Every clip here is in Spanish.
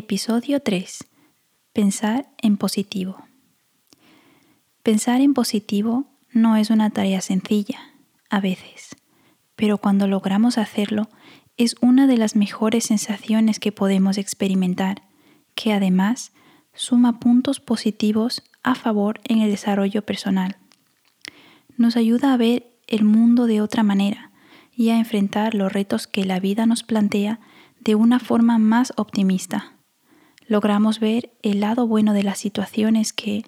Episodio 3. Pensar en positivo. Pensar en positivo no es una tarea sencilla, a veces, pero cuando logramos hacerlo es una de las mejores sensaciones que podemos experimentar, que además suma puntos positivos a favor en el desarrollo personal. Nos ayuda a ver el mundo de otra manera y a enfrentar los retos que la vida nos plantea de una forma más optimista. Logramos ver el lado bueno de las situaciones que,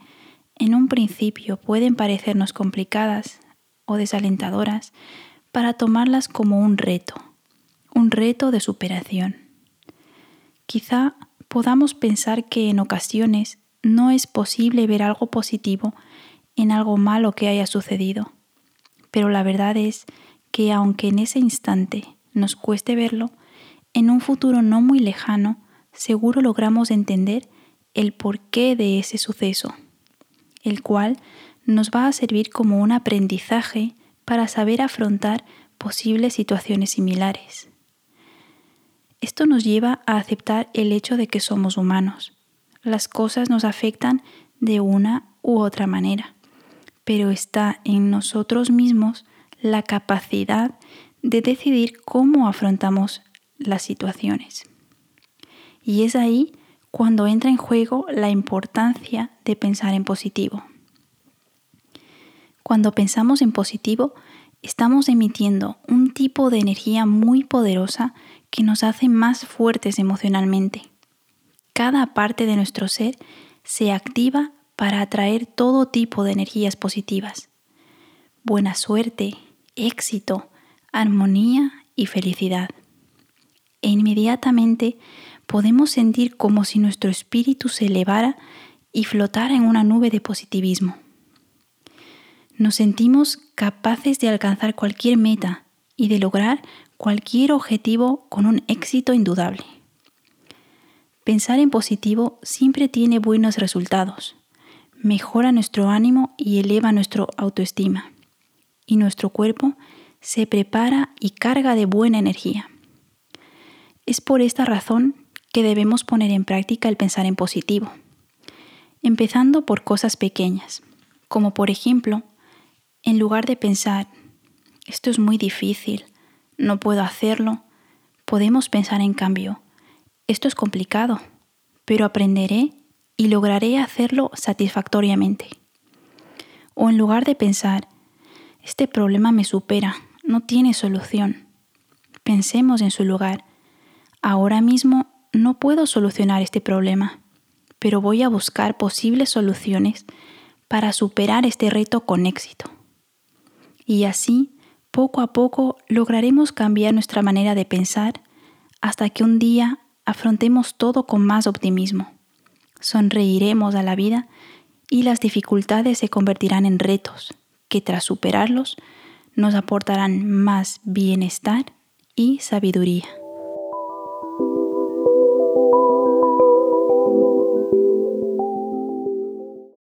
en un principio, pueden parecernos complicadas o desalentadoras, para tomarlas como un reto, un reto de superación. Quizá podamos pensar que en ocasiones no es posible ver algo positivo en algo malo que haya sucedido, pero la verdad es que aunque en ese instante nos cueste verlo, en un futuro no muy lejano, seguro logramos entender el porqué de ese suceso, el cual nos va a servir como un aprendizaje para saber afrontar posibles situaciones similares. Esto nos lleva a aceptar el hecho de que somos humanos. Las cosas nos afectan de una u otra manera, pero está en nosotros mismos la capacidad de decidir cómo afrontamos las situaciones. Y es ahí cuando entra en juego la importancia de pensar en positivo. Cuando pensamos en positivo, estamos emitiendo un tipo de energía muy poderosa que nos hace más fuertes emocionalmente. Cada parte de nuestro ser se activa para atraer todo tipo de energías positivas. Buena suerte, éxito, armonía y felicidad e inmediatamente podemos sentir como si nuestro espíritu se elevara y flotara en una nube de positivismo. Nos sentimos capaces de alcanzar cualquier meta y de lograr cualquier objetivo con un éxito indudable. Pensar en positivo siempre tiene buenos resultados, mejora nuestro ánimo y eleva nuestra autoestima, y nuestro cuerpo se prepara y carga de buena energía. Es por esta razón que debemos poner en práctica el pensar en positivo, empezando por cosas pequeñas, como por ejemplo, en lugar de pensar, esto es muy difícil, no puedo hacerlo, podemos pensar en cambio, esto es complicado, pero aprenderé y lograré hacerlo satisfactoriamente. O en lugar de pensar, este problema me supera, no tiene solución, pensemos en su lugar, Ahora mismo no puedo solucionar este problema, pero voy a buscar posibles soluciones para superar este reto con éxito. Y así, poco a poco, lograremos cambiar nuestra manera de pensar hasta que un día afrontemos todo con más optimismo. Sonreiremos a la vida y las dificultades se convertirán en retos que tras superarlos nos aportarán más bienestar y sabiduría.